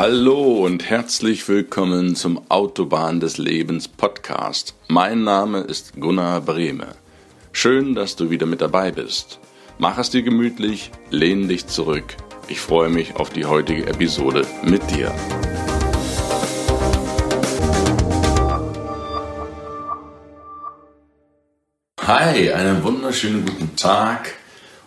Hallo und herzlich willkommen zum Autobahn des Lebens Podcast. Mein Name ist Gunnar Brehme. Schön, dass du wieder mit dabei bist. Mach es dir gemütlich, lehn dich zurück. Ich freue mich auf die heutige Episode mit dir. Hi, einen wunderschönen guten Tag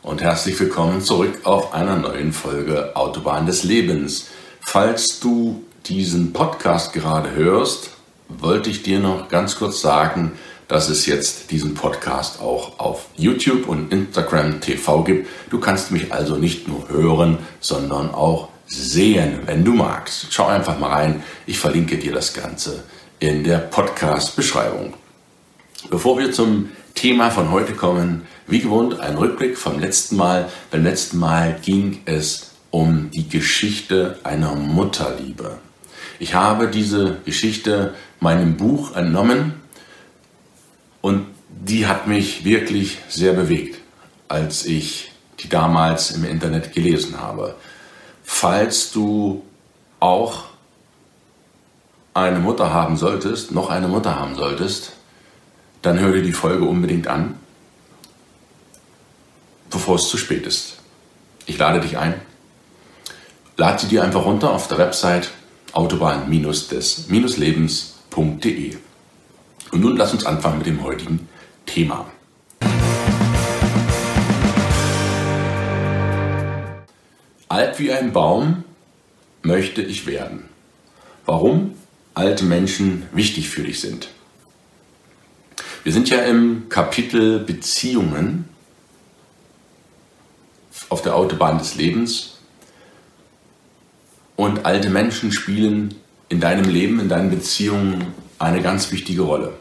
und herzlich willkommen zurück auf einer neuen Folge Autobahn des Lebens. Falls du diesen Podcast gerade hörst, wollte ich dir noch ganz kurz sagen, dass es jetzt diesen Podcast auch auf YouTube und Instagram TV gibt. Du kannst mich also nicht nur hören, sondern auch sehen, wenn du magst. Schau einfach mal rein. Ich verlinke dir das Ganze in der Podcast-Beschreibung. Bevor wir zum Thema von heute kommen, wie gewohnt, ein Rückblick vom letzten Mal. Beim letzten Mal ging es um die Geschichte einer Mutterliebe. Ich habe diese Geschichte meinem Buch entnommen und die hat mich wirklich sehr bewegt, als ich die damals im Internet gelesen habe. Falls du auch eine Mutter haben solltest, noch eine Mutter haben solltest, dann hör dir die Folge unbedingt an, bevor es zu spät ist. Ich lade dich ein. Lade sie dir einfach runter auf der Website autobahn-des-lebens.de. Und nun lass uns anfangen mit dem heutigen Thema. Alt wie ein Baum möchte ich werden. Warum alte Menschen wichtig für dich sind. Wir sind ja im Kapitel Beziehungen auf der Autobahn des Lebens und alte Menschen spielen in deinem Leben, in deinen Beziehungen eine ganz wichtige Rolle.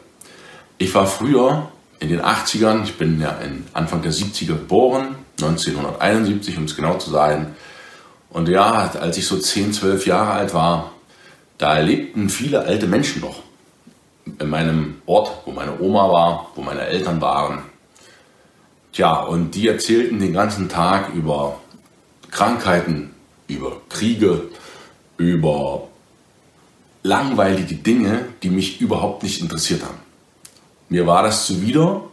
Ich war früher in den 80ern, ich bin ja Anfang der 70er geboren, 1971 um es genau zu sein. Und ja, als ich so 10, 12 Jahre alt war, da lebten viele alte Menschen noch in meinem Ort, wo meine Oma war, wo meine Eltern waren. Tja, und die erzählten den ganzen Tag über Krankheiten, über Kriege, über langweilige Dinge, die mich überhaupt nicht interessiert haben. Mir war das zuwider,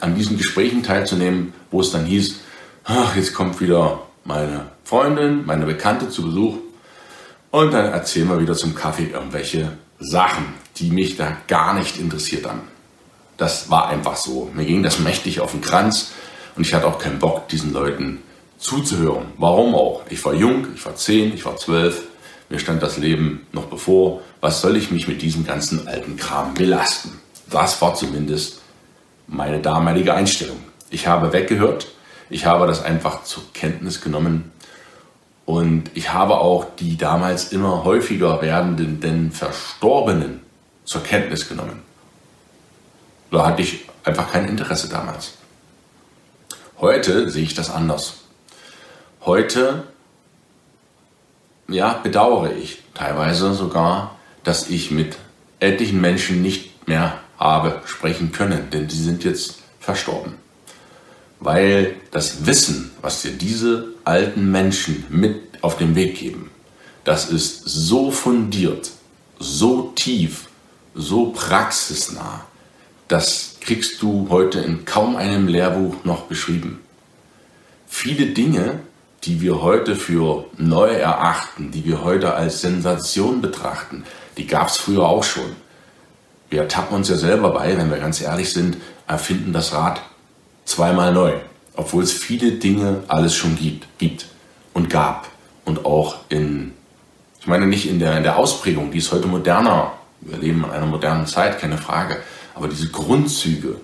an diesen Gesprächen teilzunehmen, wo es dann hieß, ach, jetzt kommt wieder meine Freundin, meine Bekannte zu Besuch und dann erzählen wir wieder zum Kaffee irgendwelche Sachen, die mich da gar nicht interessiert haben. Das war einfach so. Mir ging das mächtig auf den Kranz und ich hatte auch keinen Bock, diesen Leuten zuzuhören. Warum auch? Ich war jung, ich war zehn, ich war zwölf, mir stand das Leben noch bevor. Was soll ich mich mit diesem ganzen alten Kram belasten? Das war zumindest meine damalige Einstellung. Ich habe weggehört, ich habe das einfach zur Kenntnis genommen und ich habe auch die damals immer häufiger werdenden Verstorbenen zur Kenntnis genommen. Da hatte ich einfach kein Interesse damals. Heute sehe ich das anders. Heute, ja, bedauere ich teilweise sogar, dass ich mit etlichen Menschen nicht mehr habe sprechen können, denn die sind jetzt verstorben weil das Wissen, was dir diese alten Menschen mit auf den Weg geben, das ist so fundiert, so tief, so praxisnah, das kriegst du heute in kaum einem Lehrbuch noch beschrieben. Viele Dinge, die wir heute für neu erachten, die wir heute als Sensation betrachten, die gab es früher auch schon. Wir tappen uns ja selber bei, wenn wir ganz ehrlich sind, erfinden das Rad zweimal neu, obwohl es viele Dinge alles schon gibt, gibt und gab und auch in, ich meine nicht in der, in der Ausprägung, die ist heute moderner, wir leben in einer modernen Zeit, keine Frage, aber diese Grundzüge,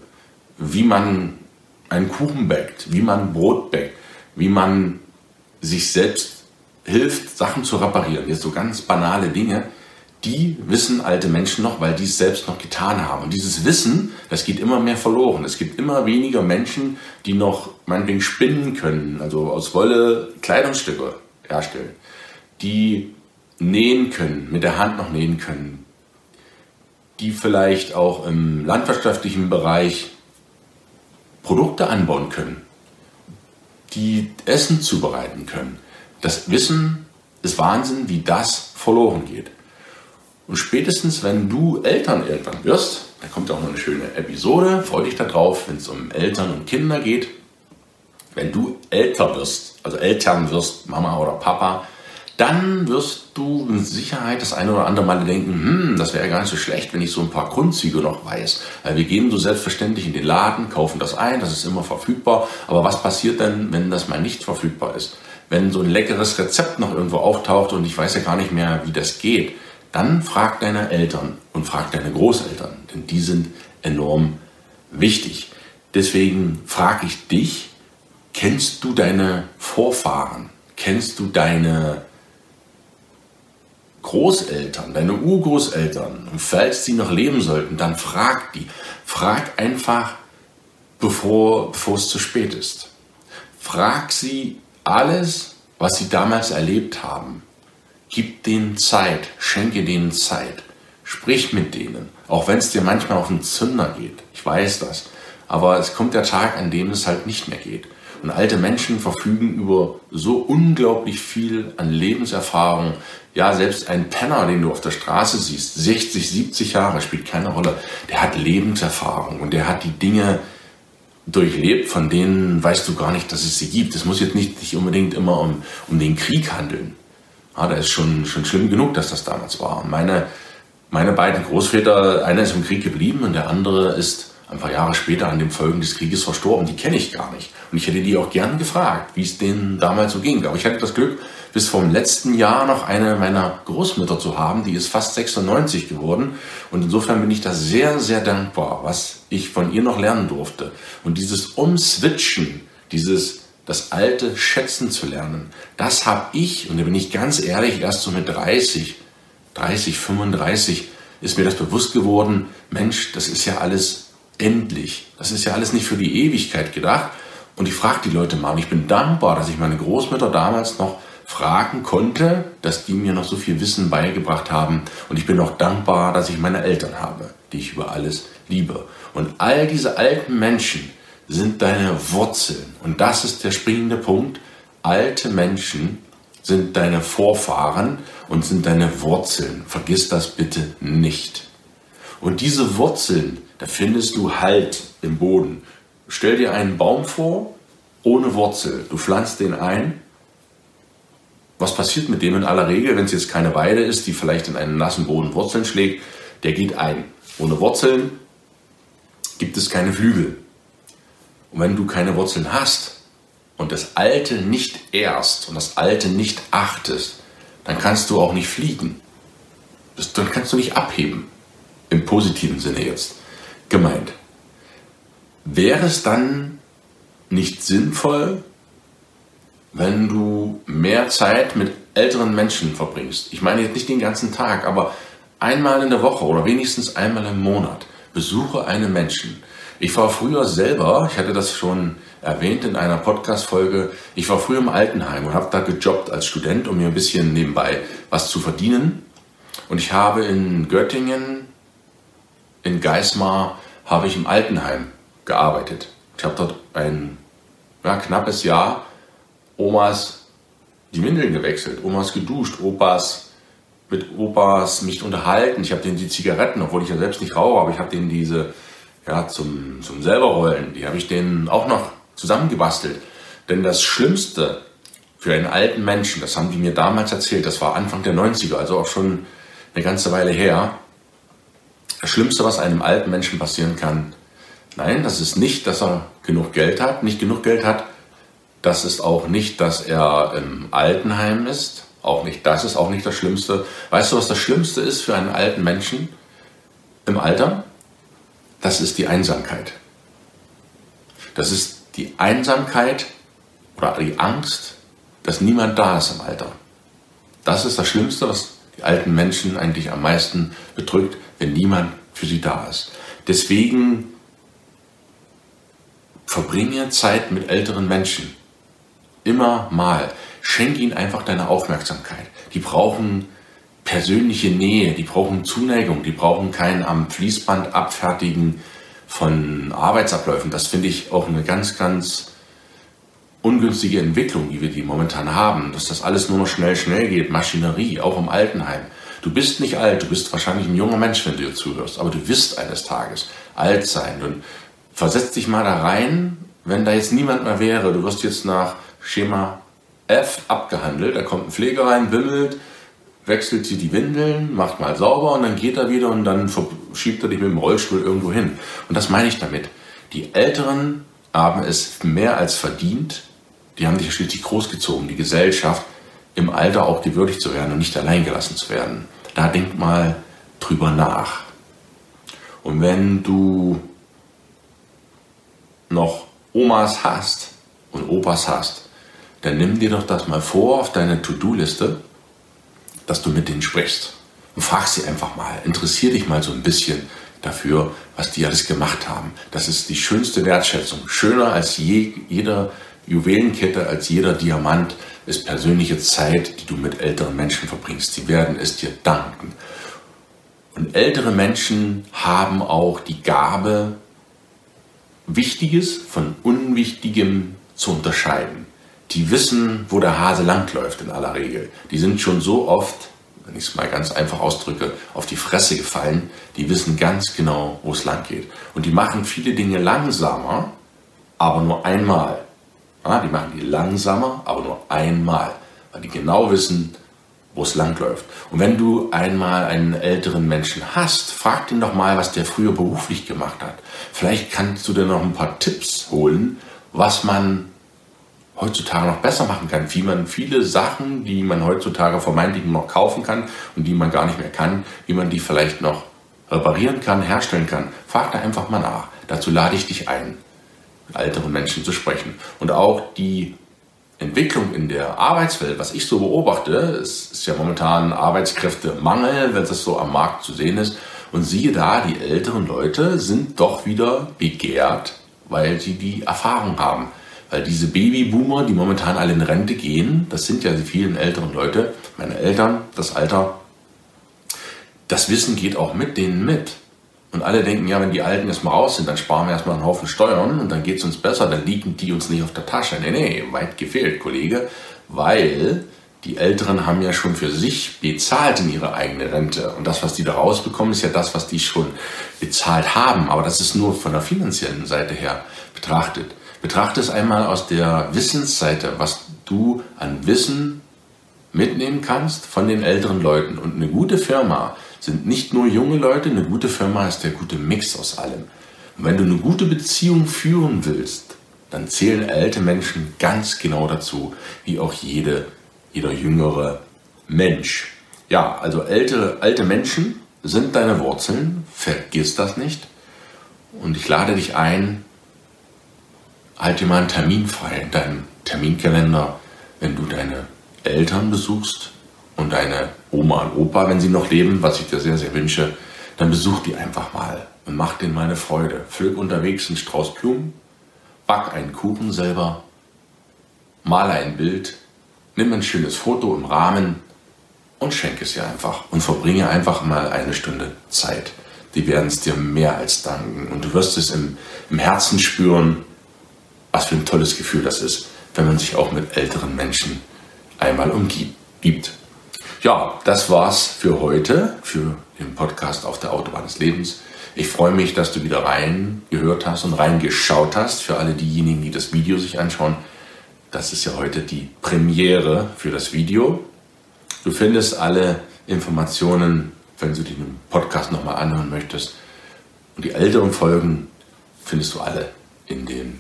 wie man einen Kuchen backt, wie man Brot backt, wie man sich selbst hilft, Sachen zu reparieren, jetzt so ganz banale Dinge, die wissen alte Menschen noch, weil die es selbst noch getan haben. Und dieses Wissen, das geht immer mehr verloren. Es gibt immer weniger Menschen, die noch meinetwegen spinnen können, also aus Wolle Kleidungsstücke herstellen, die nähen können, mit der Hand noch nähen können, die vielleicht auch im landwirtschaftlichen Bereich Produkte anbauen können, die Essen zubereiten können. Das Wissen ist Wahnsinn, wie das verloren geht. Und spätestens, wenn du Eltern irgendwann wirst, da kommt auch noch eine schöne Episode, freu dich darauf, wenn es um Eltern und Kinder geht. Wenn du älter wirst, also Eltern wirst, Mama oder Papa, dann wirst du mit Sicherheit das eine oder andere Mal denken, hm, das wäre gar nicht so schlecht, wenn ich so ein paar Grundzüge noch weiß. Wir gehen so selbstverständlich in den Laden, kaufen das ein, das ist immer verfügbar. Aber was passiert denn, wenn das mal nicht verfügbar ist? Wenn so ein leckeres Rezept noch irgendwo auftaucht und ich weiß ja gar nicht mehr, wie das geht, dann frag deine Eltern und frag deine Großeltern, denn die sind enorm wichtig. Deswegen frage ich dich, kennst du deine Vorfahren? Kennst du deine Großeltern, deine Urgroßeltern, falls sie noch leben sollten, dann frag die. Frag einfach, bevor, bevor es zu spät ist. Frag sie alles, was sie damals erlebt haben. Gib denen Zeit, schenke denen Zeit. Sprich mit denen, auch wenn es dir manchmal auf den Zünder geht. Ich weiß das. Aber es kommt der Tag, an dem es halt nicht mehr geht. Und alte Menschen verfügen über so unglaublich viel an Lebenserfahrung. Ja, selbst ein Penner, den du auf der Straße siehst, 60, 70 Jahre, spielt keine Rolle. Der hat Lebenserfahrung und der hat die Dinge durchlebt, von denen weißt du gar nicht, dass es sie gibt. Es muss jetzt nicht, nicht unbedingt immer um, um den Krieg handeln. Ja, da ist schon, schon schlimm genug, dass das damals war. Meine, meine beiden Großväter, einer ist im Krieg geblieben und der andere ist ein paar Jahre später an den Folgen des Krieges verstorben. Die kenne ich gar nicht. Und ich hätte die auch gern gefragt, wie es denen damals so ging. Aber ich hatte das Glück, bis vom letzten Jahr noch eine meiner Großmütter zu haben. Die ist fast 96 geworden. Und insofern bin ich da sehr, sehr dankbar, was ich von ihr noch lernen durfte. Und dieses Umswitchen, dieses das Alte schätzen zu lernen, das habe ich, und da bin ich ganz ehrlich, erst so mit 30, 30, 35 ist mir das bewusst geworden, Mensch, das ist ja alles endlich. Das ist ja alles nicht für die Ewigkeit gedacht. Und ich frage die Leute mal, und ich bin dankbar, dass ich meine Großmütter damals noch fragen konnte, dass die mir noch so viel Wissen beigebracht haben. Und ich bin auch dankbar, dass ich meine Eltern habe, die ich über alles liebe. Und all diese alten Menschen sind deine Wurzeln. Und das ist der springende Punkt. Alte Menschen sind deine Vorfahren und sind deine Wurzeln. Vergiss das bitte nicht. Und diese Wurzeln, da findest du Halt im Boden. Stell dir einen Baum vor, ohne Wurzel. Du pflanzt den ein. Was passiert mit dem in aller Regel, wenn es jetzt keine Weide ist, die vielleicht in einen nassen Boden Wurzeln schlägt? Der geht ein. Ohne Wurzeln gibt es keine Flügel. Und wenn du keine Wurzeln hast und das Alte nicht ehrst und das Alte nicht achtest, dann kannst du auch nicht fliegen. Das, dann kannst du nicht abheben. Im positiven Sinne jetzt gemeint. Wäre es dann nicht sinnvoll, wenn du mehr Zeit mit älteren Menschen verbringst? Ich meine jetzt nicht den ganzen Tag, aber einmal in der Woche oder wenigstens einmal im Monat besuche einen Menschen. Ich war früher selber, ich hatte das schon erwähnt in einer Podcast-Folge, ich war früher im Altenheim und habe da gejobbt als Student, um mir ein bisschen nebenbei was zu verdienen. Und ich habe in Göttingen, in Geismar, habe ich im Altenheim gearbeitet. Ich habe dort ein ja, knappes Jahr Omas die Windeln gewechselt, Omas geduscht, Opas mit Opas mich unterhalten. Ich habe denen die Zigaretten, obwohl ich ja selbst nicht rauche, aber ich habe denen diese ja, zum, zum selberrollen, die habe ich denen auch noch zusammengebastelt. Denn das Schlimmste für einen alten Menschen, das haben die mir damals erzählt, das war Anfang der 90er, also auch schon eine ganze Weile her, das Schlimmste, was einem alten Menschen passieren kann, nein, das ist nicht, dass er genug Geld hat, nicht genug Geld hat. Das ist auch nicht, dass er im Altenheim ist. Auch nicht, das ist auch nicht das Schlimmste. Weißt du, was das Schlimmste ist für einen alten Menschen im Alter? Das ist die Einsamkeit. Das ist die Einsamkeit oder die Angst, dass niemand da ist im Alter. Das ist das Schlimmste, was die alten Menschen eigentlich am meisten bedrückt, wenn niemand für sie da ist. Deswegen verbringe Zeit mit älteren Menschen. Immer mal. Schenk ihnen einfach deine Aufmerksamkeit. Die brauchen persönliche Nähe, die brauchen Zuneigung, die brauchen kein am Fließband abfertigen von Arbeitsabläufen. Das finde ich auch eine ganz, ganz ungünstige Entwicklung, die wir die momentan haben, dass das alles nur noch schnell, schnell geht, Maschinerie, auch im Altenheim. Du bist nicht alt, du bist wahrscheinlich ein junger Mensch, wenn du dir zuhörst, aber du wirst eines Tages alt sein. Und versetz dich mal da rein, wenn da jetzt niemand mehr wäre, du wirst jetzt nach Schema F abgehandelt, da kommt ein Pfleger rein, wimmelt, wechselt sie die Windeln, macht mal sauber und dann geht er wieder und dann schiebt er dich mit dem Rollstuhl irgendwo hin. Und das meine ich damit. Die Älteren haben es mehr als verdient, die haben dich schließlich großgezogen, die Gesellschaft im Alter auch gewürdigt zu werden und nicht allein gelassen zu werden. Da denk mal drüber nach. Und wenn du noch Omas hast und Opas hast, dann nimm dir doch das mal vor auf deine To-Do-Liste, dass du mit denen sprichst. Und frag sie einfach mal, interessier dich mal so ein bisschen dafür, was die alles gemacht haben. Das ist die schönste Wertschätzung. Schöner als je, jeder Juwelenkette, als jeder Diamant ist persönliche Zeit, die du mit älteren Menschen verbringst. Sie werden es dir danken. Und ältere Menschen haben auch die Gabe, Wichtiges von Unwichtigem zu unterscheiden. Die wissen, wo der Hase langläuft in aller Regel. Die sind schon so oft, wenn ich es mal ganz einfach ausdrücke, auf die Fresse gefallen. Die wissen ganz genau, wo es lang geht. Und die machen viele Dinge langsamer, aber nur einmal. Ja, die machen die langsamer, aber nur einmal, weil die genau wissen, wo es langläuft. Und wenn du einmal einen älteren Menschen hast, frag ihn doch mal, was der früher beruflich gemacht hat. Vielleicht kannst du dir noch ein paar Tipps holen, was man heutzutage noch besser machen kann, wie man viele Sachen, die man heutzutage vermeintlich noch kaufen kann und die man gar nicht mehr kann, wie man die vielleicht noch reparieren kann, herstellen kann. Frag da einfach mal nach. Dazu lade ich dich ein älteren Menschen zu sprechen. Und auch die Entwicklung in der Arbeitswelt, was ich so beobachte, es ist ja momentan Arbeitskräftemangel, wenn das so am Markt zu sehen ist. Und siehe da, die älteren Leute sind doch wieder begehrt, weil sie die Erfahrung haben. Weil diese Babyboomer, die momentan alle in Rente gehen, das sind ja die vielen älteren Leute, meine Eltern, das Alter, das Wissen geht auch mit denen mit. Und alle denken, ja, wenn die Alten erstmal raus sind, dann sparen wir erstmal einen Haufen Steuern und dann geht es uns besser, dann liegen die uns nicht auf der Tasche. Nee, nee, weit gefehlt, Kollege, weil die Älteren haben ja schon für sich bezahlt in ihre eigene Rente. Und das, was die da rausbekommen, ist ja das, was die schon bezahlt haben. Aber das ist nur von der finanziellen Seite her betrachtet. Betrachte es einmal aus der Wissensseite, was du an Wissen mitnehmen kannst von den älteren Leuten. Und eine gute Firma sind nicht nur junge Leute, eine gute Firma ist der gute Mix aus allem. Und wenn du eine gute Beziehung führen willst, dann zählen alte Menschen ganz genau dazu, wie auch jede, jeder jüngere Mensch. Ja, also alte, alte Menschen sind deine Wurzeln, vergiss das nicht. Und ich lade dich ein, halte mal einen Termin frei in deinem Terminkalender, wenn du deine Eltern besuchst und deine Oma und Opa, wenn sie noch leben, was ich dir sehr, sehr wünsche, dann besuch die einfach mal und mach denen meine Freude. Pflück unterwegs einen Strauß Blumen, back einen Kuchen selber, male ein Bild, nimm ein schönes Foto im Rahmen und schenke es ihr einfach und verbringe einfach mal eine Stunde Zeit. Die werden es dir mehr als danken und du wirst es im, im Herzen spüren, was für ein tolles Gefühl das ist, wenn man sich auch mit älteren Menschen einmal umgibt. Ja, das war's für heute, für den Podcast auf der Autobahn des Lebens. Ich freue mich, dass du wieder reingehört hast und reingeschaut hast. Für alle diejenigen, die das Video sich anschauen, das ist ja heute die Premiere für das Video. Du findest alle Informationen, wenn du den Podcast nochmal anhören möchtest. Und die älteren Folgen findest du alle in den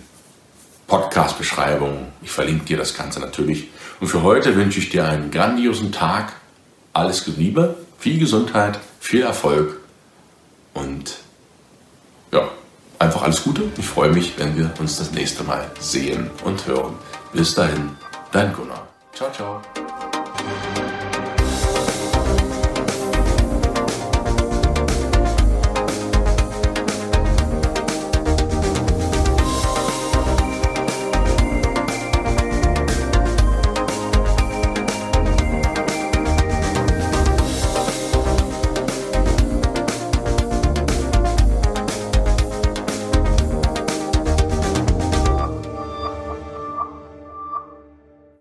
Podcast-Beschreibungen. Ich verlinke dir das Ganze natürlich. Und für heute wünsche ich dir einen grandiosen Tag alles Liebe, viel Gesundheit, viel Erfolg und ja, einfach alles Gute. Ich freue mich, wenn wir uns das nächste Mal sehen und hören. Bis dahin, dein Gunnar. Ciao, ciao.